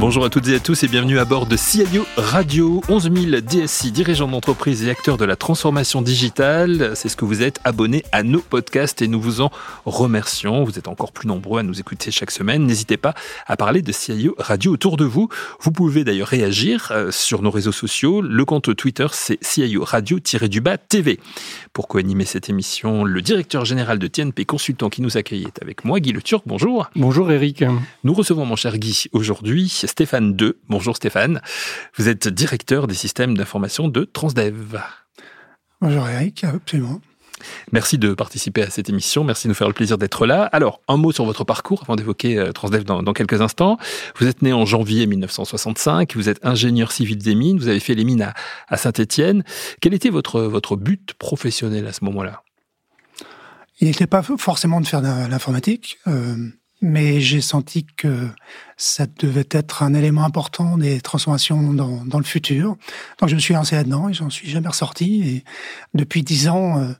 Bonjour à toutes et à tous et bienvenue à bord de CIO Radio. 11 000 DSI, dirigeants d'entreprise et acteurs de la transformation digitale. C'est ce que vous êtes abonnés à nos podcasts et nous vous en remercions. Vous êtes encore plus nombreux à nous écouter chaque semaine. N'hésitez pas à parler de CIO Radio autour de vous. Vous pouvez d'ailleurs réagir euh, sur nos réseaux sociaux. Le compte Twitter, c'est CIO Radio-du-bas TV. Pour co-animer cette émission, le directeur général de TNP Consultant qui nous accueille est avec moi, Guy Le Turc. Bonjour. Bonjour Eric. Nous recevons mon cher Guy aujourd'hui Stéphane II. Bonjour Stéphane. Vous êtes directeur des systèmes d'information de Transdev. Bonjour Eric, absolument. Merci de participer à cette émission. Merci de nous faire le plaisir d'être là. Alors, un mot sur votre parcours avant d'évoquer euh, Transdev dans, quelques instants. Vous êtes né en janvier 1965. Vous êtes ingénieur civil des mines. Vous avez fait les mines à, Saint-Étienne. Quel était votre, votre but professionnel à ce moment-là? Il n'était pas forcément de faire de l'informatique. Euh, mais j'ai senti que ça devait être un élément important des transformations dans, dans le futur. Donc je me suis lancé là-dedans et j'en suis jamais ressorti. Et depuis dix ans, euh,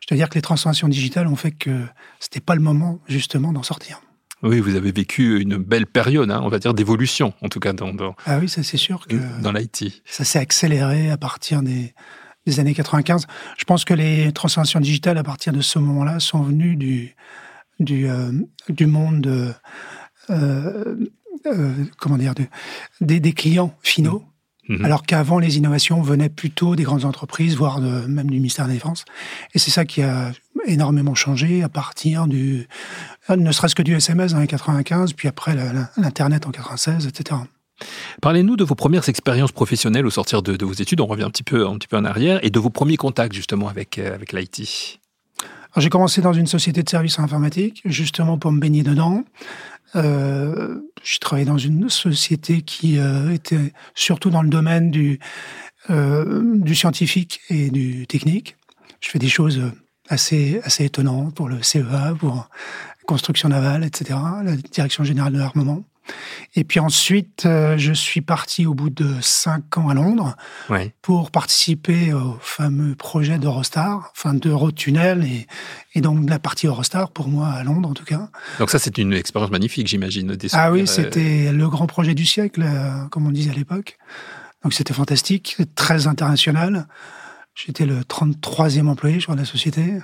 je dois dire que les transformations digitales ont fait que c'était pas le moment justement d'en sortir. Oui, vous avez vécu une belle période, hein, on va dire d'évolution, en tout cas dans, dans ah oui, ça c'est sûr que dans l'IT. Ça s'est accéléré à partir des, des années 95. Je pense que les transformations digitales à partir de ce moment-là sont venues du du, euh, du monde, euh, euh, comment dire, des, des, clients finaux. Mmh. Mmh. Alors qu'avant, les innovations venaient plutôt des grandes entreprises, voire de, même du ministère de la Défense. Et c'est ça qui a énormément changé à partir du, ne serait-ce que du SMS dans les 95, puis après l'Internet en 96, etc. Parlez-nous de vos premières expériences professionnelles au sortir de, de, vos études. On revient un petit peu, un petit peu en arrière et de vos premiers contacts justement avec, avec l'IT. J'ai commencé dans une société de services informatiques, justement pour me baigner dedans. Euh, j'ai travaillé dans une société qui euh, était surtout dans le domaine du, euh, du scientifique et du technique. Je fais des choses assez, assez étonnantes pour le CEA, pour construction navale, etc., la direction générale de l'armement. Et puis ensuite, euh, je suis parti au bout de cinq ans à Londres pour participer au fameux projet d'Eurostar, enfin d'Eurotunnel et, et donc la partie Eurostar pour moi à Londres en tout cas. Donc ça, c'est une expérience magnifique, j'imagine. Ah oui, euh, c'était le grand projet du siècle, euh, comme on disait à l'époque. Donc c'était fantastique, très international. J'étais le 33e employé, je crois, de la société.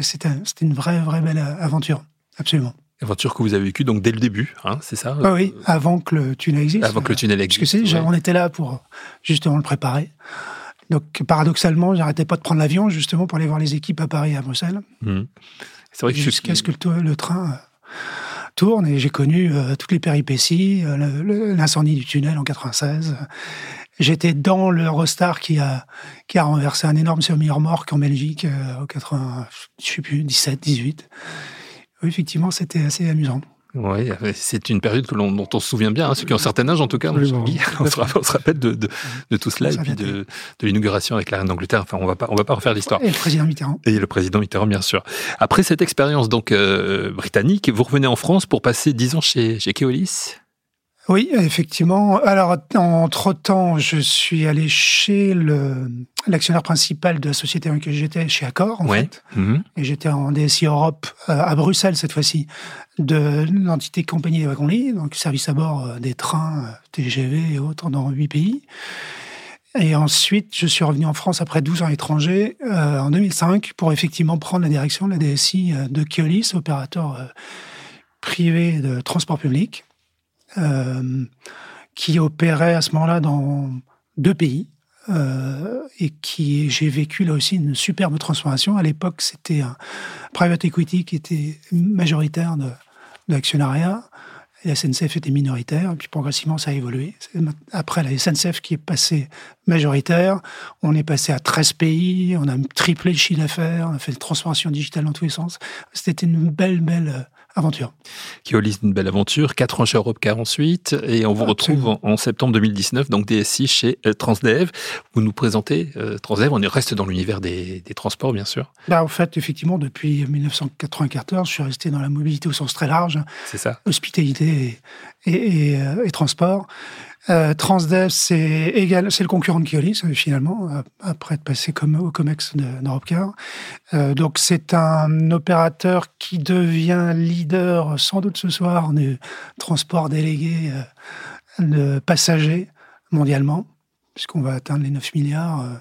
c'était une vraie, vraie belle aventure, absolument. Aventure que vous avez vécue donc dès le début, hein, c'est ça ah Oui, avant que le tunnel existe. Avant que le tunnel existe. Parce que on était là pour justement le préparer. Donc paradoxalement, j'arrêtais pas de prendre l'avion justement pour aller voir les équipes à Paris et à Bruxelles. Mmh. C'est vrai que jusqu'à ce que le, train euh, tourne et j'ai connu euh, toutes les péripéties, euh, l'incendie du tunnel en 96. J'étais dans l'Eurostar qui a qui a renversé un énorme semi-remorque en Belgique 80, je sais plus 17, 18 effectivement, c'était assez amusant. Oui, c'est une période que dont on se souvient bien, hein, ceux qui ont un certain âge en tout cas. On, se, rappelle de, tout cela et puis de, l'inauguration avec la reine d'Angleterre. Enfin, on va pas, on va pas refaire l'histoire. Et le président Mitterrand. Et le président Mitterrand, bien sûr. Après cette expérience donc euh, britannique, vous revenez en France pour passer dix ans chez, chez Keolis? Oui, effectivement. Alors, entre-temps, je suis allé chez le, l'actionnaire principal de la société dans laquelle j'étais, chez Accor, en fait. Mhm. Et j'étais en DSI Europe, euh, à Bruxelles, cette fois-ci, de l'entité Compagnie des wagons-lits, donc service à bord euh, des trains, euh, TGV et autres dans huit pays. Et ensuite, je suis revenu en France après 12 ans à l'étranger, en 2005, pour effectivement prendre la direction de la DSI de Keolis, opérateur privé de transport public. Euh, qui opérait à ce moment-là dans deux pays. Euh, et qui j'ai vécu là aussi une superbe transformation. À l'époque, c'était un private equity qui était majoritaire de, de l'actionnariat. La SNCF était minoritaire, et puis progressivement ça a évolué. Après la SNCF qui est passée majoritaire, on est passé à 13 pays, on a triplé le chiffre d'affaires, on a fait des transformations digitales dans tous les sens. C'était une belle, belle aventure. Keolis, une belle aventure. Quatre ans chez Europcar ensuite. Et on vous retrouve en, septembre 2019, donc DSI chez Transdev. Vous nous présentez Transdev. On reste dans l'univers des, transports, bien sûr. Bah, en fait, effectivement, depuis 1994, je suis resté dans la mobilité au sens très large. C'est ça. Hospitalité et, et transport. Euh, Transdev, c'est égal, c'est le concurrent de Keolis finalement, après être passé comme au Comex d'Europecar. Euh, donc c'est un opérateur qui devient leader sans doute ce soir du transport délégué euh, de passagers mondialement, puisqu'on va atteindre les 9 milliards euh,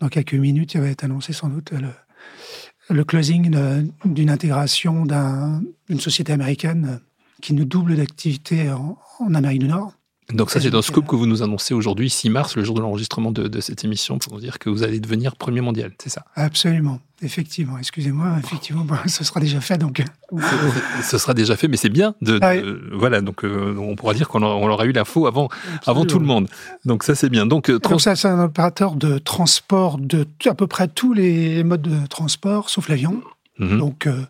dans quelques minutes. Il va être annoncé sans doute le, le closing d'une intégration d'une société américaine qui nous double d'activité en, en Amérique du Nord. Donc ça, c'est un scoop que vous nous annoncez aujourd'hui, 6 mars, le jour de l'enregistrement de, cette émission, pour nous dire que vous allez devenir premier mondial, c'est ça? Absolument, effectivement. Excusez-moi, effectivement, ce sera déjà fait. Donc... ce sera déjà fait, mais c'est bien. De, ah voilà, donc euh, on pourra dire qu'on aura eu l'info avant, avant tout le monde. Donc ça, c'est bien. Donc, euh, ça, c'est un opérateur de transport de à peu près tous les modes de transport, sauf l'avion. Mhm. Donc euh,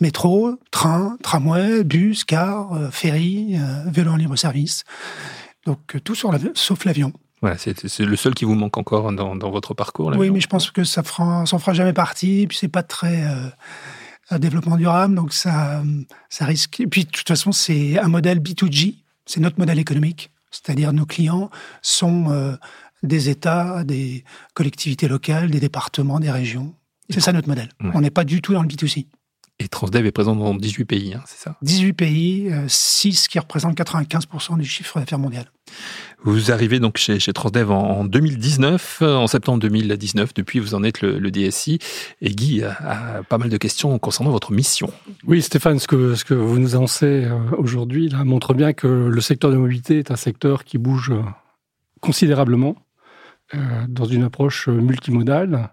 métro, train, tramway, bus, car, ferry, vélo en libre service. Donc euh, tout sur sauf l'avion. Voilà, c'est le seul qui vous manque encore dans, votre parcours. Oui, mais je pense que ça fera, s'en fera jamais partie. Puis c'est pas très euh, développement durable, donc ça, ça risque. Et puis de toute façon, c'est un modèle B2G. C'est notre modèle économique, c'est-à-dire nos clients sont euh, des États, des collectivités locales, des départements, des régions. C'est ça notre modèle. On n'est pas du tout dans le B2C. Et Transdev est présent dans 18 pays, hein, c'est ça? 18 pays, 6 euh, qui représentent 95% du chiffre d'affaires mondial. Vous arrivez donc chez, chez Transdev en, 2019, euh, en septembre 2019. Depuis, vous en êtes le, DSI. Et Guy a, pas mal de questions concernant votre mission. Oui, Stéphane, ce que, ce que vous nous annoncez euh, aujourd'hui montre bien que le secteur de mobilité est un secteur qui bouge considérablement dans une approche multimodale.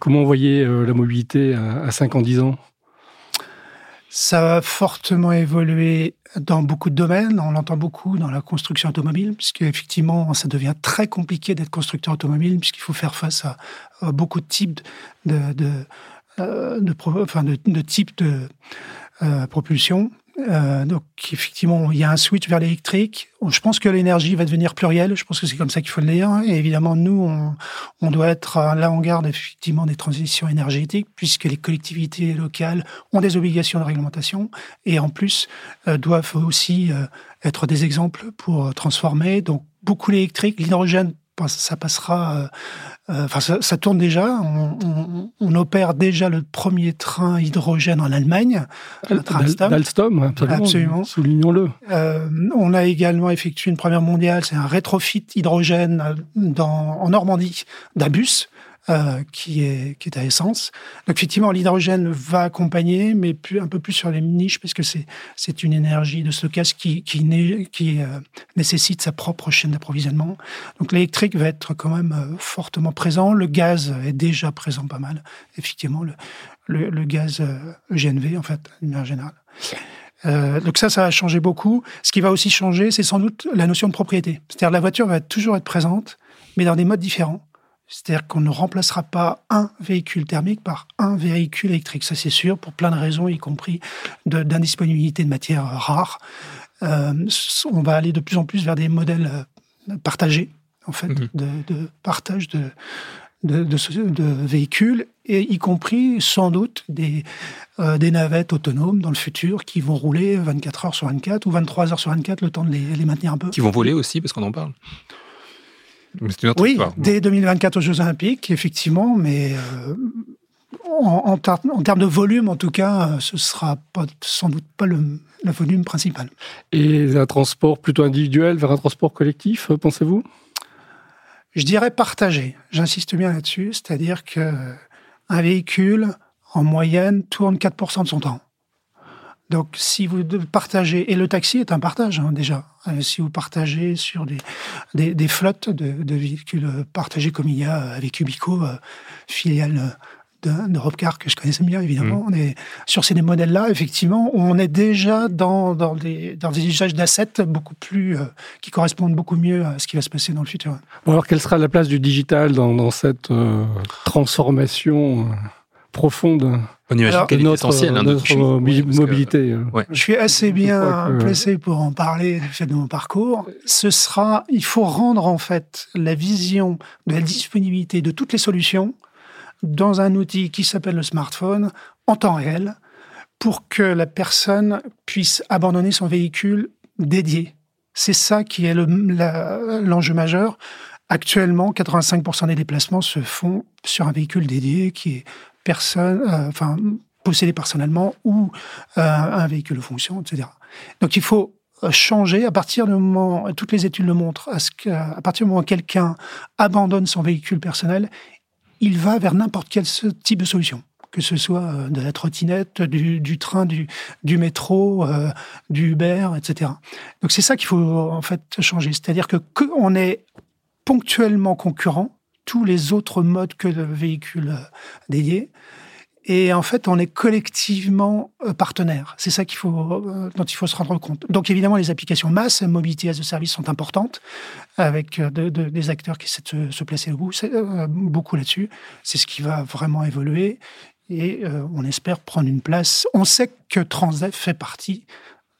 comment vous voyez la mobilité à, à 5 ans, 10 ans? Ça a fortement évolué dans beaucoup de domaines. On l'entend beaucoup dans la construction automobile, puisque effectivement, ça devient très compliqué d'être constructeur automobile, puisqu'il faut faire face à, beaucoup de types de, de, euh, de, enfin de, de types de euh, propulsion. Euh, donc effectivement, il y a un switch vers l'électrique. Je pense que l'énergie va devenir plurielle. Je pense que c'est comme ça qu'il faut le dire. Et évidemment, nous, on, on doit être à l'avant-garde effectivement des transitions énergétiques, puisque les collectivités locales ont des obligations de réglementation et en plus euh, doivent aussi euh, être des exemples pour transformer. Donc beaucoup l'électrique, l'hydrogène ça passera. Euh, euh, enfin, ça, tourne déjà. On, opère déjà le premier train hydrogène en Allemagne. D'Alstom, absolument. absolument. Soulignons-le. Euh, on a également effectué une première mondiale, c'est un rétrofit hydrogène dans, en Normandie d'un bus euh, qui, est, qui est à essence. Donc effectivement, l'hydrogène va accompagner, mais plus, un peu plus sur les niches, parce que c'est, une énergie de stockage qui, qui, euh, nécessite sa propre chaîne d'approvisionnement. Donc l'électrique va être quand même euh, fortement présent. Le gaz est déjà présent pas mal. Effectivement, le, le, gaz GNV, en fait, de manière générale. Donc ça, ça va changer beaucoup. Ce qui va aussi changer, c'est sans doute la notion de propriété. C'est-à-dire la voiture va toujours être présente, mais dans des modes différents. C'est-à-dire qu'on ne remplacera pas un véhicule thermique par un véhicule électrique. Ça, c'est sûr, pour plein de raisons, y compris d'indisponibilité de, matières rares. Euh, on va aller de plus en plus vers des modèles euh, partagés, en fait, mhm. de, partage de, de, véhicules, et y compris sans doute des, euh, des navettes autonomes dans le futur qui vont rouler 24 heures sur 24 ou 23 heures sur 24, le temps de les, les maintenir un peu. Qui vont voler aussi, parce qu'on en parle oui, dès 2024 aux Jeux Olympiques, effectivement, mais euh, en, termes de volume, en tout cas, euh, ce sera pas, sans doute pas le, volume principal. Et un transport plutôt individuel vers un transport collectif, euh, pensez-vous? Je dirais partagé. J'insiste bien là-dessus, c'est-à-dire que un véhicule, en moyenne, tourne 4% de son temps. Donc, si vous partagez, et le taxi est un partage hein, déjà, euh, si vous partagez sur des, des, flottes de, véhicules partagés comme il y a avec Ubico, euh, filiale d'Europecar que je connaissais bien évidemment. Mmh. On est sur ces modèles-là, effectivement, on est déjà dans, dans, des, dans des usages d'assets beaucoup plus euh, qui correspondent beaucoup mieux à ce qui va se passer dans le futur. alors, quelle sera la place du digital dans, dans cette transformation profonde. On imagine qu'elle est essentielle. Hein, notre mobilité. Je suis assez bien placé pour en parler du fait de mon parcours. Ce sera, il faut rendre en fait la vision de la disponibilité de toutes les solutions dans un outil qui s'appelle le smartphone en temps réel pour que la personne puisse abandonner son véhicule dédié. C'est ça qui est l'enjeu majeur. Actuellement, 85% des déplacements se font sur un véhicule dédié qui est personne, euh, enfin, possédé personnellement ou euh, un véhicule de fonction, etc. Donc il faut changer à partir du moment, toutes les études le montrent, à, partir du moment où quelqu'un abandonne son véhicule personnel, il va vers n'importe quel type de solution que ce soit euh, de la trottinette, du, train, du, métro, euh, du Uber, etc. Donc c'est ça qu'il faut en fait changer. C'est-à-dire que qu'on est ponctuellement concurrent tous les autres modes que le véhicule euh, dédié. Et en fait, on est collectivement partenaire. C'est ça faut, dont il faut se rendre compte. Donc, évidemment, les applications masse, mobilité as a service sont importantes, avec des acteurs qui essaient de se, placer beaucoup là-dessus. C'est ce qui va vraiment évoluer et euh, on espère prendre une place. On sait que Transdev fait partie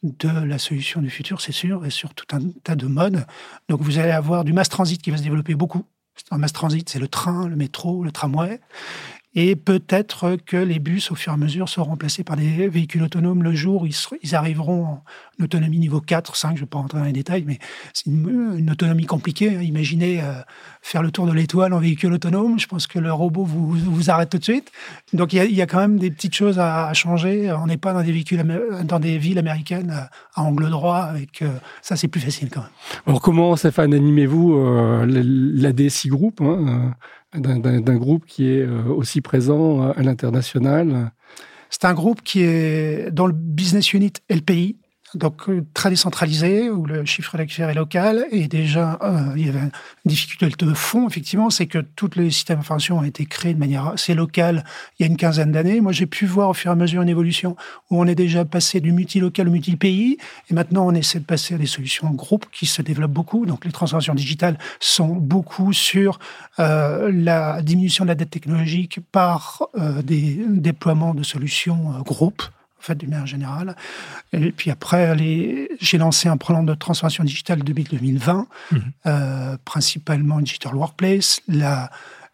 de la solution du futur, c'est sûr, et sur tout un tas de modes. Donc vous allez avoir du mass transit qui va se développer beaucoup. Un mass transit, c'est le train, le métro, le tramway. Et peut-être que les bus, au fur et à mesure, seront remplacés par des véhicules autonomes le jour ils, arriveront en autonomie niveau 4, 5, je ne vais pas rentrer dans les détails, mais c'est une, autonomie compliquée. Hein. Imaginez euh, faire le tour de l'étoile en véhicule autonome, je pense que le robot vous, vous arrête tout de suite. Donc il y, a, quand même des petites choses à, changer. On n'est pas dans des, véhicules, dans des villes américaines euh, à angle droit, avec euh, ça c'est plus facile quand même. Alors comment, Stéphane, animez-vous la DSI Group hein, d'un groupe qui est euh, aussi présent à l'international. C'est un groupe qui est dans le business unit LPI, donc euh, très décentralisé, où le chiffre d'affaires est local, et déjà, euh, il y avait une difficulté de fond, effectivement, c'est que tous les systèmes d'information ont été créés de manière assez locale il y a une quinzaine d'années. Moi, j'ai pu voir au fur et à mesure une évolution où on est déjà passé du multi-local au multi-pays, et maintenant on essaie de passer à des solutions en groupe qui se développent beaucoup. Donc les transformations digitales sont beaucoup sur euh, la diminution de la dette technologique par des déploiements de solutions groupes en fait, d'une manière générale. Et puis après, j'ai lancé un plan de transformation digitale depuis 2020, mhm. euh, principalement Digital Workplace, la,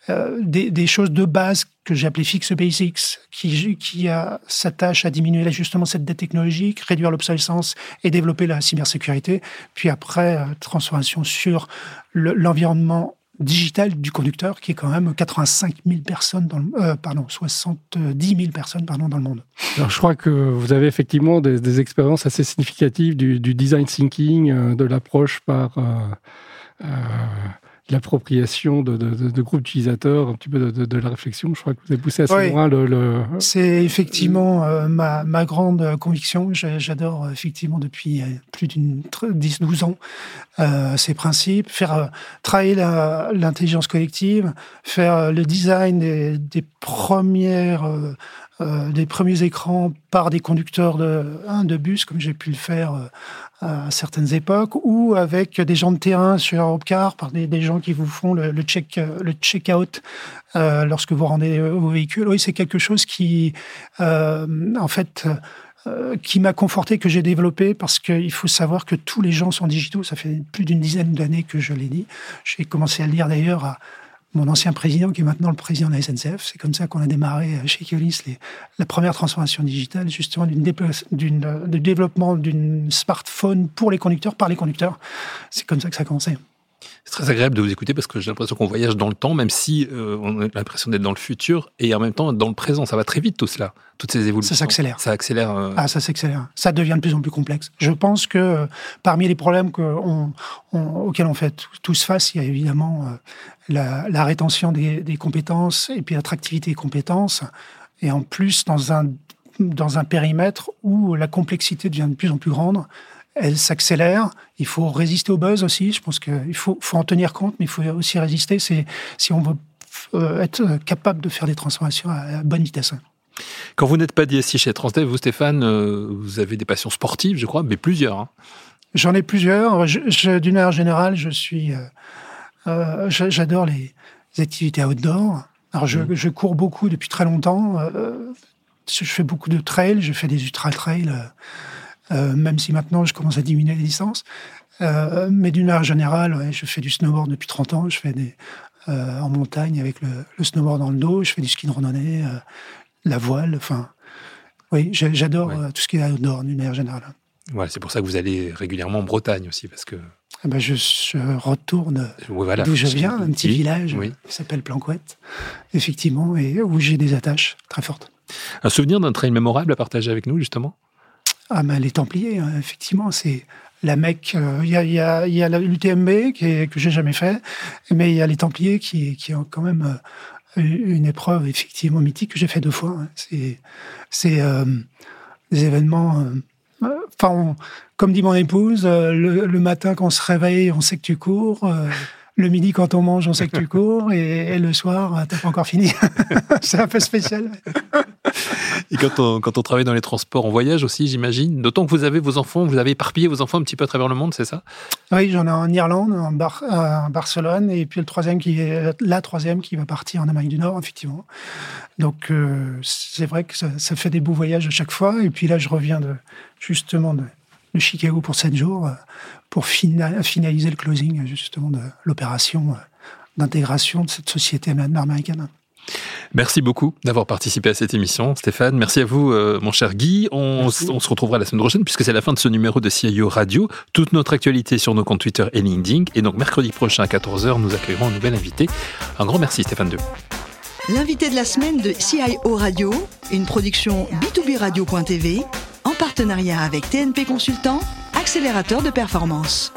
euh, des, choses de base que j'ai appelées Fix Basics, qui, qui s'attachent à diminuer justement cette dette technologique, réduire l'obsolescence et développer la cybersécurité. Puis après, euh, transformation sur l'environnement digital du conducteur, qui est quand même 85 000 personnes, dans le, euh, pardon, 70 000 personnes pardon, dans le monde. Alors, je crois que vous avez effectivement des, expériences assez significatives du, design thinking, euh, de l'approche par euh, l'appropriation de, de, groupes d'utilisateurs, un petit peu de, la réflexion. Je crois que vous avez poussé assez loin le. C'est effectivement euh, ma, ma, grande conviction. J'adore euh, effectivement depuis euh, plus d'une 10-12 ans ces principes, faire travailler l'intelligence collective, faire le design des, des premières euh, des premiers écrans par des conducteurs de, de bus, comme j'ai pu le faire euh, à certaines époques, ou avec des gens de terrain sur Europcar, par des, gens qui vous font le, check le check-out euh, lorsque vous rendez vos véhicules. Oui, c'est quelque chose qui, en fait, qui m'a conforté, que j'ai développé, parce qu'il faut savoir que tous les gens sont digitaux. Ça fait plus d'une dizaine d'années que je l'ai dit. J'ai commencé à le dire d'ailleurs à, mon ancien président, qui est maintenant le président de la SNCF. C'est comme ça qu'on a démarré euh, chez Keolis la première transformation digitale, justement, du développement d'une smartphone pour les conducteurs, par les conducteurs. C'est comme ça que ça a commencé. C'est très agréable de vous écouter parce que j'ai l'impression qu'on voyage dans le temps, même si euh, on a l'impression d'être dans le futur et en même temps dans le présent. Ça va très vite tout cela, toutes ces évolutions. Ça s'accélère. Ça accélère. Euh, ah, ça s'accélère. Ça devient de plus en plus complexe. Je pense que euh, parmi les problèmes que on, auxquels on fait tous face, il y a évidemment la, rétention des, des, compétences et puis l'attractivité des compétences. Et en plus, dans un, dans un périmètre où la complexité devient de plus en plus grande, elle s'accélère. Il faut résister au buzz aussi. Je pense qu'il faut, faut en tenir compte, mais il faut aussi résister. Si on veut euh, être capable de faire des transformations à, bonne vitesse. Quand vous n'êtes pas DSI chez Transdev, vous Stéphane, euh, vous avez des passions sportives, je crois, mais plusieurs. Hein. J'en ai plusieurs. D'une manière générale, je suis, euh, j'adore les activités outdoor Alors, je, mmh. je, cours beaucoup depuis très longtemps. Euh, je fais beaucoup de trails, je fais des ultra-trails, euh, même si maintenant je commence à diminuer les distances. Euh, mais d'une manière générale, je fais du snowboard depuis 30 ans. Je fais des, euh, en montagne avec le, le, snowboard dans le dos. Je fais du ski de randonnée, euh, la voile. Enfin, oui, j'adore tout ce qui est outdoor d'une manière générale. Voilà, c'est pour ça que vous allez régulièrement en Bretagne aussi, parce que. Ah ben je, retourne d'où je viens, un petit village qui s'appelle Planquette, effectivement, et où j'ai des attaches très fortes. Un souvenir d'un trail mémorable à partager avec nous, justement? Ah ben les Templiers, hein, effectivement, c'est la Mecque. Euh, il y a, y a, y a l'UTMB que j'ai jamais fait, mais il y a les Templiers qui, qui ont quand même euh, une épreuve effectivement mythique que j'ai fait deux fois. Hein. C'est euh, des événements. Enfin, comme dit mon épouse, le, le matin quand on se réveille, on sait que tu cours le midi quand on mange, on sait que tu cours, et, le soir, t'as pas encore fini. c'est un peu spécial. et quand on, quand on travaille dans les transports, on voyage aussi, j'imagine. D'autant que vous avez vos enfants, vous avez éparpillé vos enfants un petit peu à travers le monde, c'est ça? Oui, j'en ai en Irlande, en, Barcelone, et puis le troisième qui est la troisième qui va partir en Amérique du Nord, effectivement. Donc euh, c'est vrai que ça, ça, fait des beaux voyages à chaque fois. Et puis là, je reviens de justement de, de Chicago pour sept jours euh, pour finaliser le closing justement de l'opération euh, d'intégration de cette société nord-américaine. Merci beaucoup d'avoir participé à cette émission, Stéphane. Merci à vous, euh, mon cher Guy. On, se retrouvera la semaine prochaine puisque c'est la fin de ce numéro de CIO Radio. Toute notre actualité sur nos comptes Twitter et LinkedIn. Et donc, mercredi prochain à 14h, nous accueillerons un nouvel invité. Un grand merci, Stéphane 2. L'invité de la semaine de CIO Radio, une production B2B Radio.tv en partenariat avec TNP Consultant, accélérateur de performance.